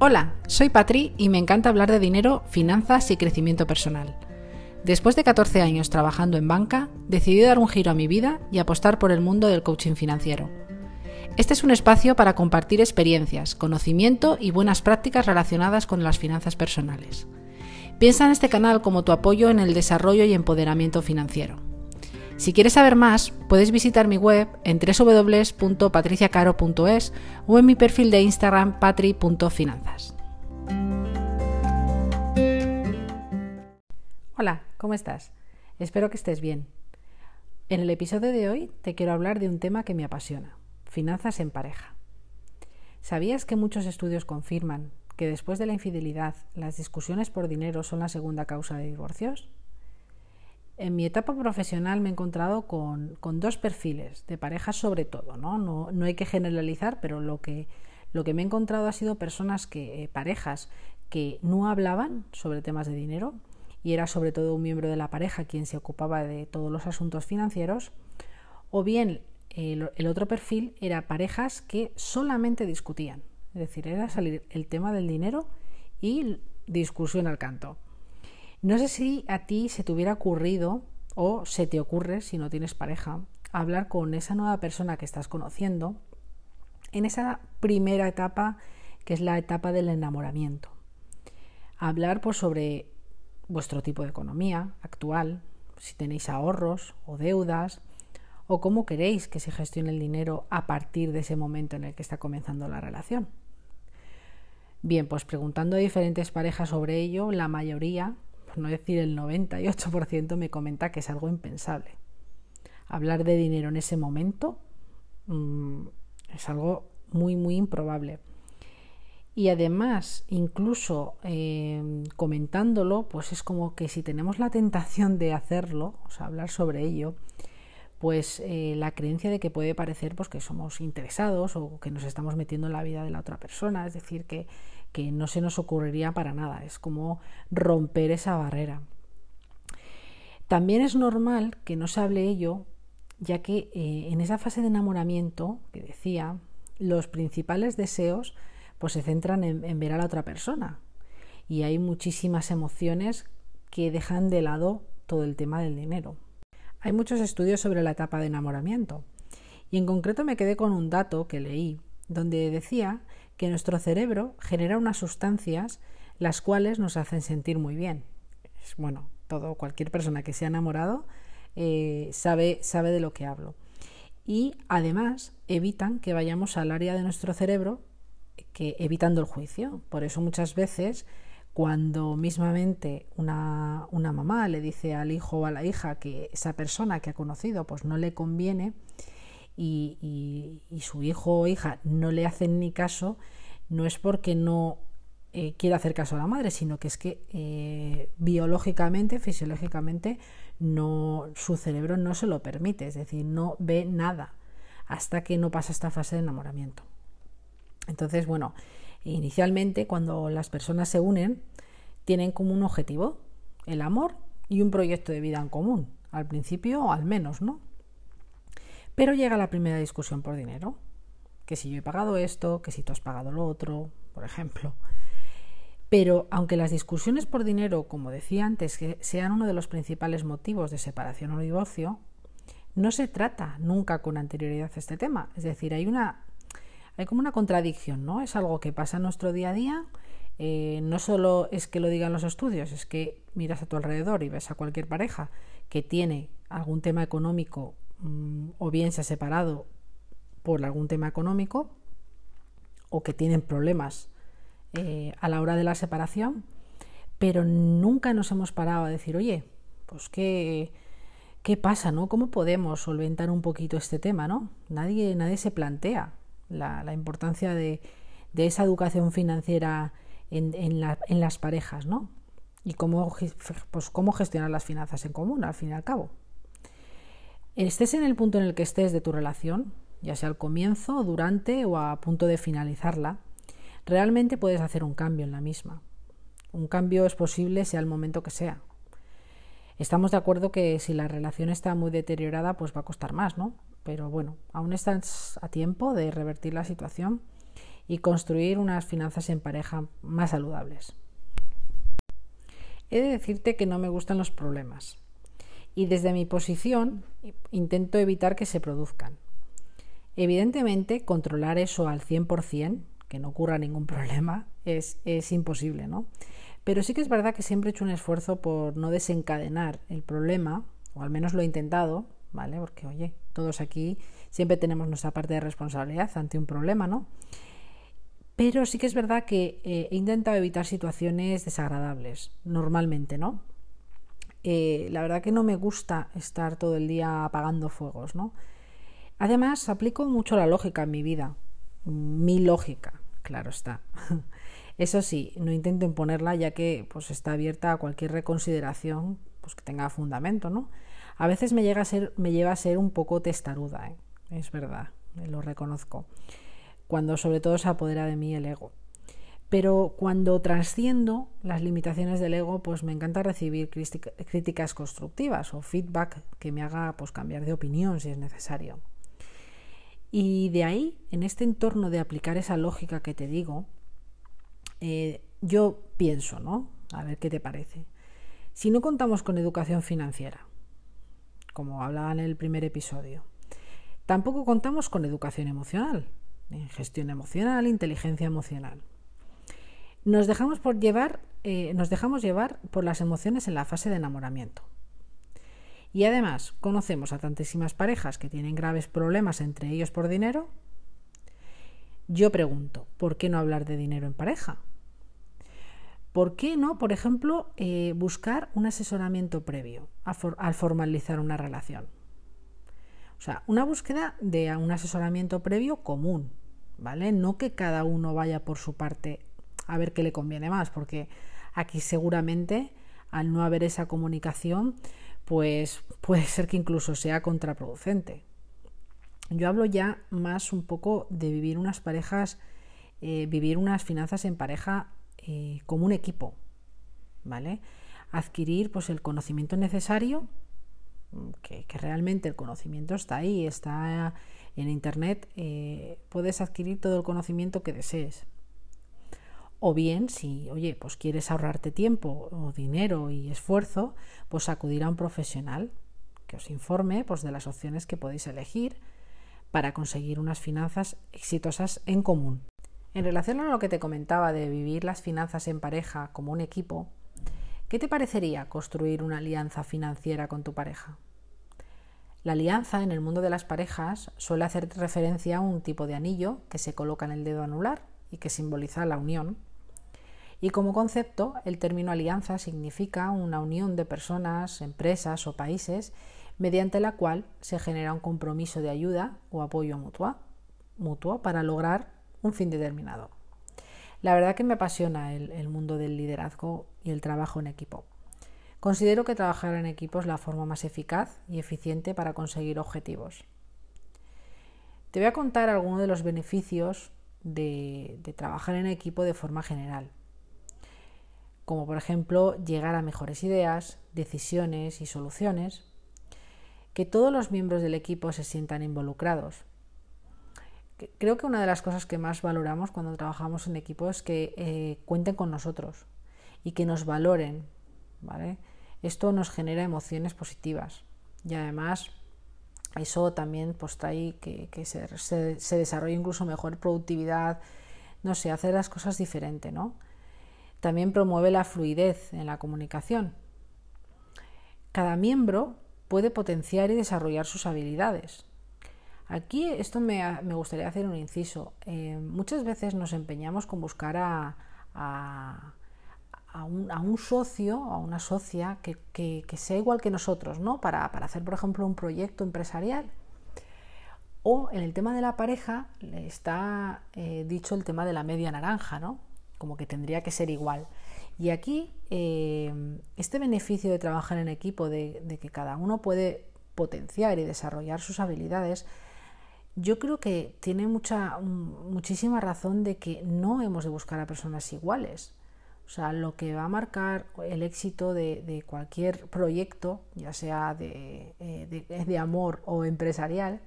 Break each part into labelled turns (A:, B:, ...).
A: Hola, soy Patri y me encanta hablar de dinero, finanzas y crecimiento personal. Después de 14 años trabajando en banca, decidí dar un giro a mi vida y apostar por el mundo del coaching financiero. Este es un espacio para compartir experiencias, conocimiento y buenas prácticas relacionadas con las finanzas personales. Piensa en este canal como tu apoyo en el desarrollo y empoderamiento financiero. Si quieres saber más, puedes visitar mi web en www.patriciacaro.es o en mi perfil de Instagram patri.finanzas. Hola, ¿cómo estás? Espero que estés bien. En el episodio de hoy te quiero hablar de un tema que me apasiona, finanzas en pareja. ¿Sabías que muchos estudios confirman que después de la infidelidad las discusiones por dinero son la segunda causa de divorcios? En mi etapa profesional me he encontrado con, dos perfiles de parejas sobre todo, ¿no? ¿no? hay que generalizar, pero lo que, lo que me he encontrado ha sido personas que, eh, parejas que no hablaban sobre temas de dinero y era sobre todo un miembro de la pareja quien se ocupaba de todos los asuntos financieros, o bien el, el otro perfil era parejas que solamente discutían, es decir, era salir el tema del dinero y discusión al canto. No sé si a ti se te hubiera ocurrido o se te ocurre, si no tienes pareja, hablar con esa nueva persona que estás conociendo en esa primera etapa que es la etapa del enamoramiento. Hablar pues, sobre vuestro tipo de economía actual, si tenéis ahorros o deudas, o cómo queréis que se gestione el dinero a partir de ese momento en el que está comenzando la relación. Bien, pues preguntando a diferentes parejas sobre ello, la mayoría no decir el 98%, me comenta que es algo impensable. Hablar de dinero en ese momento mm, es algo muy, muy improbable. Y además, incluso eh, comentándolo, pues es como que si tenemos la tentación de hacerlo, o sea, hablar sobre ello, pues eh, la creencia de que puede parecer pues, que somos interesados o que nos estamos metiendo en la vida de la otra persona, es decir, que que no se nos ocurriría para nada. Es como romper esa barrera. También es normal que no se hable ello, ya que eh, en esa fase de enamoramiento que decía, los principales deseos pues se centran en, ver a la otra persona y hay muchísimas emociones que dejan de lado todo el tema del dinero. Hay muchos estudios sobre la etapa de enamoramiento y en concreto me quedé con un dato que leí donde decía que nuestro cerebro genera unas sustancias las cuales nos hacen sentir muy bien. Bueno, todo, cualquier persona que se ha enamorado eh, sabe, sabe de lo que hablo. Y además evitan que vayamos al área de nuestro cerebro que evitando el juicio. Por eso muchas veces cuando mismamente una, una, mamá le dice al hijo o a la hija que esa persona que ha conocido pues no le conviene, y, su hijo o hija no le hacen ni caso, no es porque no eh, quiera hacer caso a la madre, sino que es que eh, biológicamente, fisiológicamente, no, su cerebro no se lo permite, es decir, no ve nada hasta que no pasa esta fase de enamoramiento. Entonces, bueno, inicialmente cuando las personas se unen, tienen como un objetivo, el amor y un proyecto de vida en común, al principio al menos, ¿no? Pero llega la primera discusión por dinero. Que si yo he pagado esto, que si tú has pagado lo otro, por ejemplo. Pero aunque las discusiones por dinero, como decía antes, que sean uno de los principales motivos de separación o divorcio, no se trata nunca con anterioridad este tema. Es decir, hay una hay como una contradicción, ¿no? Es algo que pasa en nuestro día a día. Eh, no solo es que lo digan los estudios, es que miras a tu alrededor y ves a cualquier pareja que tiene algún tema económico Mm, o bien se ha separado por algún tema económico o que tienen problemas eh, a la hora de la separación, pero nunca nos hemos parado a decir, oye, pues qué, qué pasa, ¿no? ¿Cómo podemos solventar un poquito este tema, ¿no? Nadie, nadie se plantea la, importancia de, esa educación financiera en, en, las parejas, ¿no? Y cómo, pues, cómo gestionar las finanzas en común, al fin y al cabo. Estés en el punto en el que estés de tu relación, ya sea al comienzo, durante o a punto de finalizarla, realmente puedes hacer un cambio en la misma. Un cambio es posible sea el momento que sea. Estamos de acuerdo que si la relación está muy deteriorada, pues va a costar más, ¿no? Pero bueno, aún estás a tiempo de revertir la situación y construir unas finanzas en pareja más saludables. He de decirte que no me gustan los problemas y desde mi posición intento evitar que se produzcan. Evidentemente, controlar eso al 100%, que no ocurra ningún problema, es, es imposible, ¿no? Pero sí que es verdad que siempre he hecho un esfuerzo por no desencadenar el problema, o al menos lo he intentado, ¿vale? Porque, oye, todos aquí siempre tenemos nuestra parte de responsabilidad ante un problema, ¿no? Pero sí que es verdad que eh, he intentado evitar situaciones desagradables, normalmente, ¿no? La verdad que no me gusta estar todo el día apagando fuegos, ¿no? Además, aplico mucho la lógica en mi vida, mi lógica, claro está. Eso sí, no intento imponerla ya que pues, está abierta a cualquier reconsideración pues, que tenga fundamento, ¿no? A veces me, llega a ser, me lleva a ser un poco testaruda, ¿eh? es verdad, lo reconozco, cuando sobre todo se apodera de mí el ego. Pero cuando trasciendo las limitaciones del ego, pues me encanta recibir críticas constructivas o feedback que me haga pues, cambiar de opinión si es necesario. Y de ahí, en este entorno de aplicar esa lógica que te digo, eh, yo pienso, ¿no? A ver qué te parece. Si no contamos con educación financiera, como hablaba en el primer episodio, tampoco contamos con educación emocional, gestión emocional, inteligencia emocional. Nos dejamos, por llevar, eh, nos dejamos llevar por las emociones en la fase de enamoramiento. Y además conocemos a tantísimas parejas que tienen graves problemas entre ellos por dinero. Yo pregunto, ¿por qué no hablar de dinero en pareja? ¿Por qué no, por ejemplo, eh, buscar un asesoramiento previo al formalizar una relación? O sea, una búsqueda de un asesoramiento previo común, ¿vale? No que cada uno vaya por su parte a ver qué le conviene más, porque aquí seguramente al no haber esa comunicación, pues puede ser que incluso sea contraproducente. Yo hablo ya más un poco de vivir unas parejas, eh, vivir unas finanzas en pareja eh, como un equipo, ¿vale? Adquirir pues el conocimiento necesario, que, realmente el conocimiento está ahí, está en internet, eh, puedes adquirir todo el conocimiento que desees. O bien, si, oye, pues quieres ahorrarte tiempo o dinero y esfuerzo, pues acudir a un profesional que os informe pues, de las opciones que podéis elegir para conseguir unas finanzas exitosas en común. En relación a lo que te comentaba de vivir las finanzas en pareja como un equipo, ¿qué te parecería construir una alianza financiera con tu pareja? La alianza en el mundo de las parejas suele hacer referencia a un tipo de anillo que se coloca en el dedo anular y que simboliza la unión. Y como concepto, el término alianza significa una unión de personas, empresas o países mediante la cual se genera un compromiso de ayuda o apoyo mutuo, mutuo para lograr un fin determinado. La verdad que me apasiona el, mundo del liderazgo y el trabajo en equipo. Considero que trabajar en equipo es la forma más eficaz y eficiente para conseguir objetivos. Te voy a contar algunos de los beneficios de, de, trabajar en equipo de forma general, como por ejemplo llegar a mejores ideas, decisiones y soluciones, que todos los miembros del equipo se sientan involucrados, creo que una de las cosas que más valoramos cuando trabajamos en equipo es que eh, cuenten con nosotros y que nos valoren. ¿vale? Esto nos genera emociones positivas y además eso también pues, trae que, se, se, desarrolle incluso mejor productividad, no sé, hacer las cosas diferente. ¿no? También promueve la fluidez en la comunicación. Cada miembro puede potenciar y desarrollar sus habilidades. Aquí esto me, gustaría hacer un inciso. Eh, muchas veces nos empeñamos con buscar a, un, socio, a una socia que, sea igual que nosotros, ¿no? Para, hacer, por ejemplo, un proyecto empresarial. O en el tema de la pareja está eh, dicho el tema de la media naranja, ¿no? Como que tendría que ser igual. Y aquí eh, este beneficio de trabajar en equipo, de que cada uno puede potenciar y desarrollar sus habilidades, yo creo que tiene mucha, muchísima razón de que no hemos de buscar a personas iguales. O sea, lo que va a marcar el éxito de, cualquier proyecto, ya sea eh, de, amor o empresarial,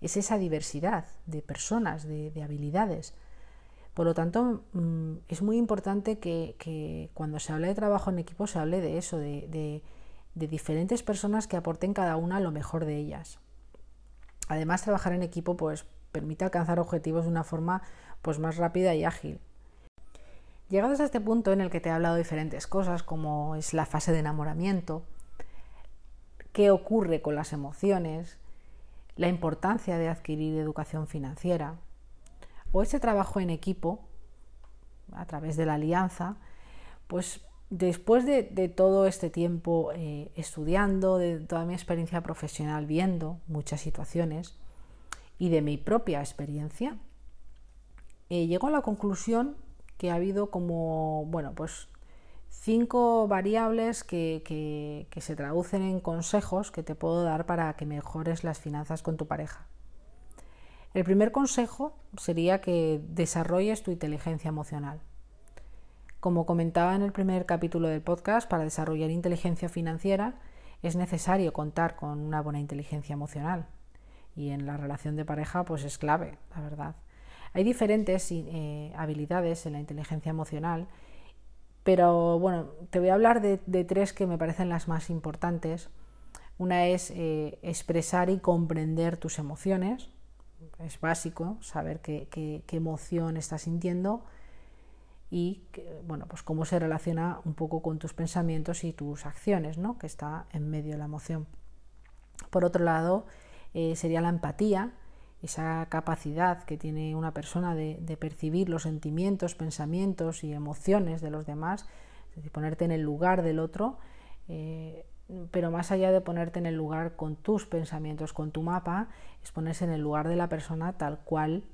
A: es esa diversidad de personas, de, habilidades. Por lo tanto, mm, es muy importante que, cuando se hable de trabajo en equipo se hable de eso, de, diferentes personas que aporten cada una lo mejor de ellas. Además, trabajar en equipo pues, permite alcanzar objetivos de una forma pues, más rápida y ágil. Llegados a este punto en el que te he hablado de diferentes cosas, como es la fase de enamoramiento, qué ocurre con las emociones, la importancia de adquirir educación financiera, o ese trabajo en equipo a través de la alianza, pues después de, todo este tiempo eh, estudiando, de toda mi experiencia profesional viendo muchas situaciones y de mi propia experiencia, eh, llego a la conclusión que ha habido como, bueno, pues cinco variables que, que se traducen en consejos que te puedo dar para que mejores las finanzas con tu pareja. El primer consejo sería que desarrolles tu inteligencia emocional. Como comentaba en el primer capítulo del podcast, para desarrollar inteligencia financiera es necesario contar con una buena inteligencia emocional. Y en la relación de pareja, pues es clave, la verdad. Hay diferentes eh, habilidades en la inteligencia emocional, pero bueno, te voy a hablar de, tres que me parecen las más importantes. Una es eh, expresar y comprender tus emociones es básico saber qué, emoción estás sintiendo y bueno, pues cómo se relaciona un poco con tus pensamientos y tus acciones, ¿no? que está en medio de la emoción. Por otro lado, eh, sería la empatía, esa capacidad que tiene una persona de, percibir los sentimientos, pensamientos y emociones de los demás, es decir, ponerte en el lugar del otro. Eh, pero más allá de ponerte en el lugar con tus pensamientos, con tu mapa, es ponerse en el lugar de la persona tal cual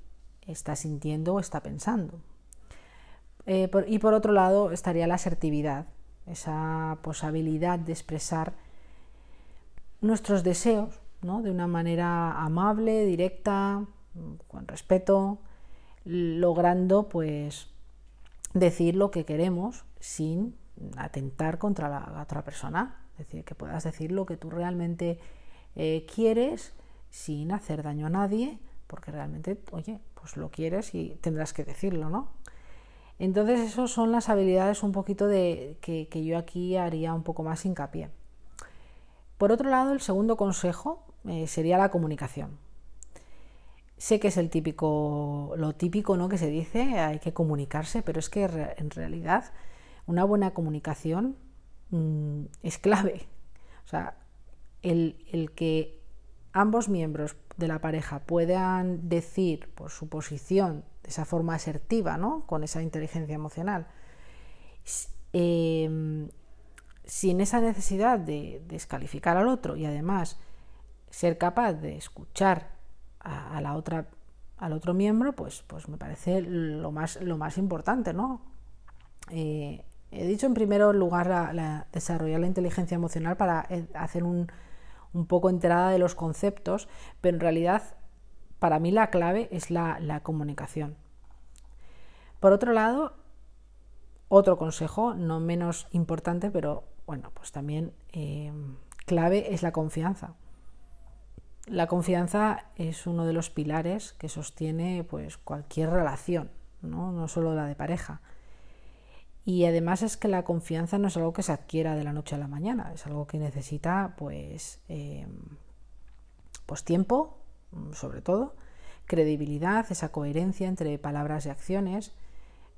A: está sintiendo o está pensando. Eh, y por otro lado estaría la asertividad, esa posibilidad de expresar nuestros deseos ¿no? de una manera amable, directa, con respeto, logrando pues decir lo que queremos sin atentar contra la otra persona. Es decir, que puedas decir lo que tú realmente eh, quieres sin hacer daño a nadie, porque realmente, oye, pues lo quieres y tendrás que decirlo, ¿no? Entonces, esas son las habilidades un poquito de que, yo aquí haría un poco más hincapié. Por otro lado, el segundo consejo eh, sería la comunicación. Sé que es el típico, lo típico ¿no? que se dice, hay que comunicarse, pero es que en realidad una buena comunicación Mm, es clave. O sea, el, que ambos miembros de la pareja puedan decir por su posición de esa forma asertiva, ¿no? con esa inteligencia emocional, em, sin esa necesidad de descalificar al otro y además ser capaz de escuchar a, la otra al otro miembro, pues, pues me parece lo más, lo más importante, ¿no? Eh, He dicho en primer lugar la, desarrollar la inteligencia emocional para eh, hacer un, poco enterada de los conceptos, pero en realidad para mí la clave es la, comunicación. Por otro lado, otro consejo, no menos importante, pero bueno, pues también eh, clave es la confianza. La confianza es uno de los pilares que sostiene pues cualquier relación, no, no solo la de pareja. Y además es que la confianza no es algo que se adquiera de la noche a la mañana, es algo que necesita pues, em, pues tiempo, mm, sobre todo, credibilidad, esa coherencia entre palabras y acciones,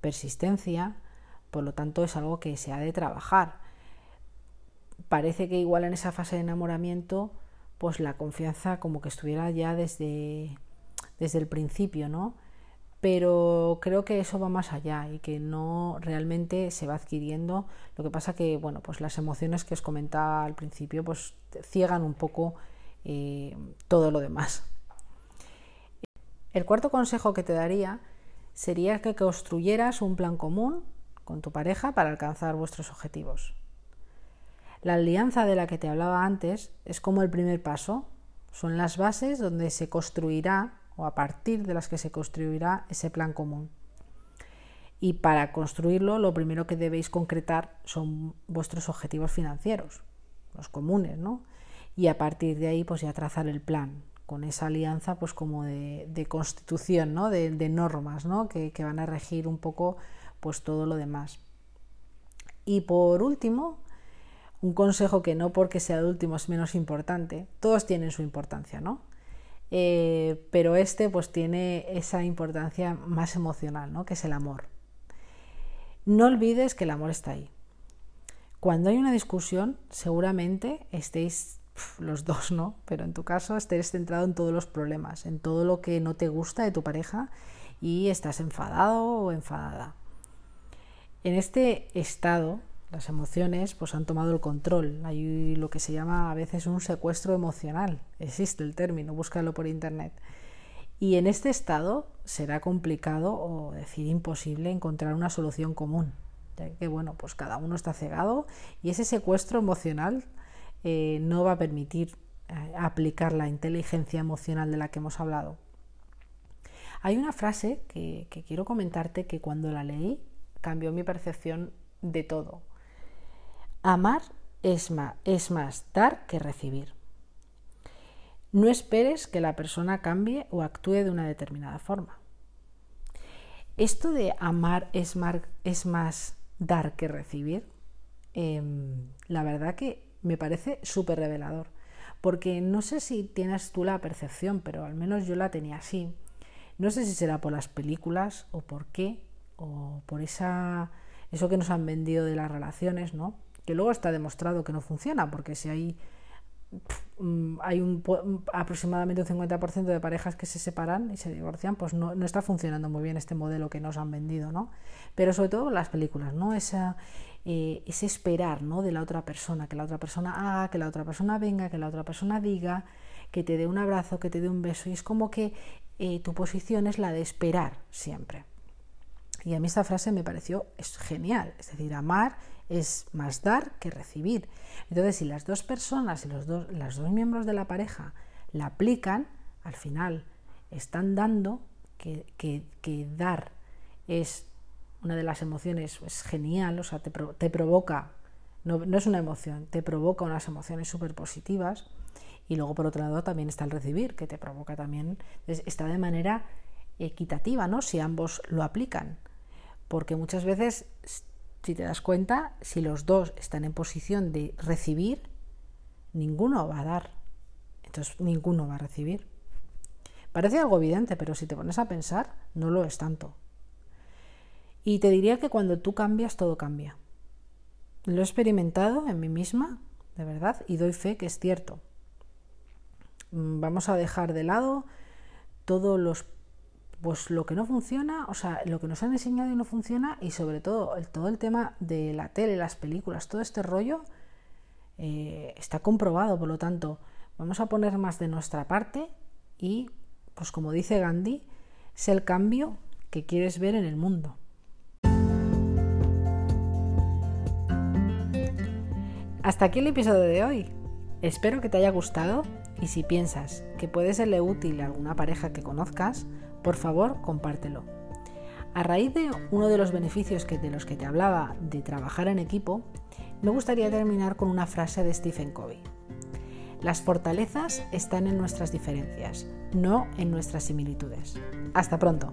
A: persistencia, por lo tanto es algo que se ha de trabajar. Parece que igual en esa fase de enamoramiento, pues la confianza como que estuviera ya desde, desde el principio, ¿no? Pero creo que eso va más allá y que no realmente se va adquiriendo. Lo que pasa que, bueno, pues las emociones que os comentaba al principio, pues ciegan un poco eh, todo lo demás. El cuarto consejo que te daría sería que construyeras un plan común con tu pareja para alcanzar vuestros objetivos. La alianza de la que te hablaba antes es como el primer paso, son las bases donde se construirá o a partir de las que se construirá ese plan común. Y para construirlo, lo primero que debéis concretar son vuestros objetivos financieros, los comunes, ¿no? Y a partir de ahí, pues ya trazar el plan con esa alianza pues como de, constitución, ¿no? de, normas ¿no? que, que, van a regir un poco pues todo lo demás. Y por último, un consejo que no porque sea el último es menos importante, todos tienen su importancia, ¿no? Eh, pero este pues tiene esa importancia más emocional, ¿no? Que es el amor. No olvides que el amor está ahí. Cuando hay una discusión, seguramente estéis los dos, ¿no? Pero en tu caso estés centrado en todos los problemas, en todo lo que no te gusta de tu pareja y estás enfadado o enfadada. En este estado, las emociones pues han tomado el control. Hay lo que se llama a veces un secuestro emocional. Existe el término, búscalo por internet. Y en este estado será complicado o decir imposible encontrar una solución común, ya que bueno, pues cada uno está cegado y ese secuestro emocional eh, no va a permitir eh, aplicar la inteligencia emocional de la que hemos hablado. Hay una frase que, que quiero comentarte que cuando la leí cambió mi percepción de todo. Amar es más, dar que recibir. No esperes que la persona cambie o actúe de una determinada forma. Esto de amar es, es más dar que recibir, em, la verdad que me parece súper revelador. Porque no sé si tienes tú la percepción, pero al menos yo la tenía así. No sé si será por las películas o por qué, o por esa, eso que nos han vendido de las relaciones, ¿no? Que luego está demostrado que no funciona, porque si hay, mm, hay un, aproximadamente un 50% de parejas que se separan y se divorcian, pues no, no, está funcionando muy bien este modelo que nos han vendido, ¿no? Pero sobre todo las películas, ¿no? Esa, eh, ese esperar, ¿no? De la otra persona, que la otra persona haga, que la otra persona venga, que la otra persona diga, que te dé un abrazo, que te dé un beso, y es como que eh, tu posición es la de esperar siempre. Y a mí esta frase me pareció es genial, es decir, amar es más dar que recibir. Entonces, si las dos personas y los dos, dos miembros de la pareja la aplican, al final están dando que, que, dar es una de las emociones, es genial, o sea, te, te provoca, no, no, es una emoción, te provoca unas emociones súper positivas. Y luego, por otro lado, también está el recibir, que te provoca también, está de manera equitativa, ¿no? Si ambos lo aplican porque muchas veces, si te das cuenta, si los dos están en posición de recibir, ninguno va a dar. Entonces, ninguno va a recibir. Parece algo evidente, pero si te pones a pensar, no lo es tanto. Y te diría que cuando tú cambias, todo cambia. Lo he experimentado en mí misma, de verdad, y doy fe que es cierto. Mm, vamos a dejar de lado todos los pues lo que no funciona, o sea, lo que nos han enseñado y no funciona, y sobre todo todo el tema de la tele, las películas, todo este rollo eh, está comprobado, por lo tanto, vamos a poner más de nuestra parte y, pues como dice Gandhi, es el cambio que quieres ver en el mundo. Hasta aquí el episodio de hoy. Espero que te haya gustado y si piensas que puede serle útil a alguna pareja que conozcas, por favor, compártelo. A raíz de uno de los beneficios que, de los que te hablaba de trabajar en equipo, me gustaría terminar con una frase de Stephen Covey. Las fortalezas están en nuestras diferencias, no en nuestras similitudes. Hasta pronto.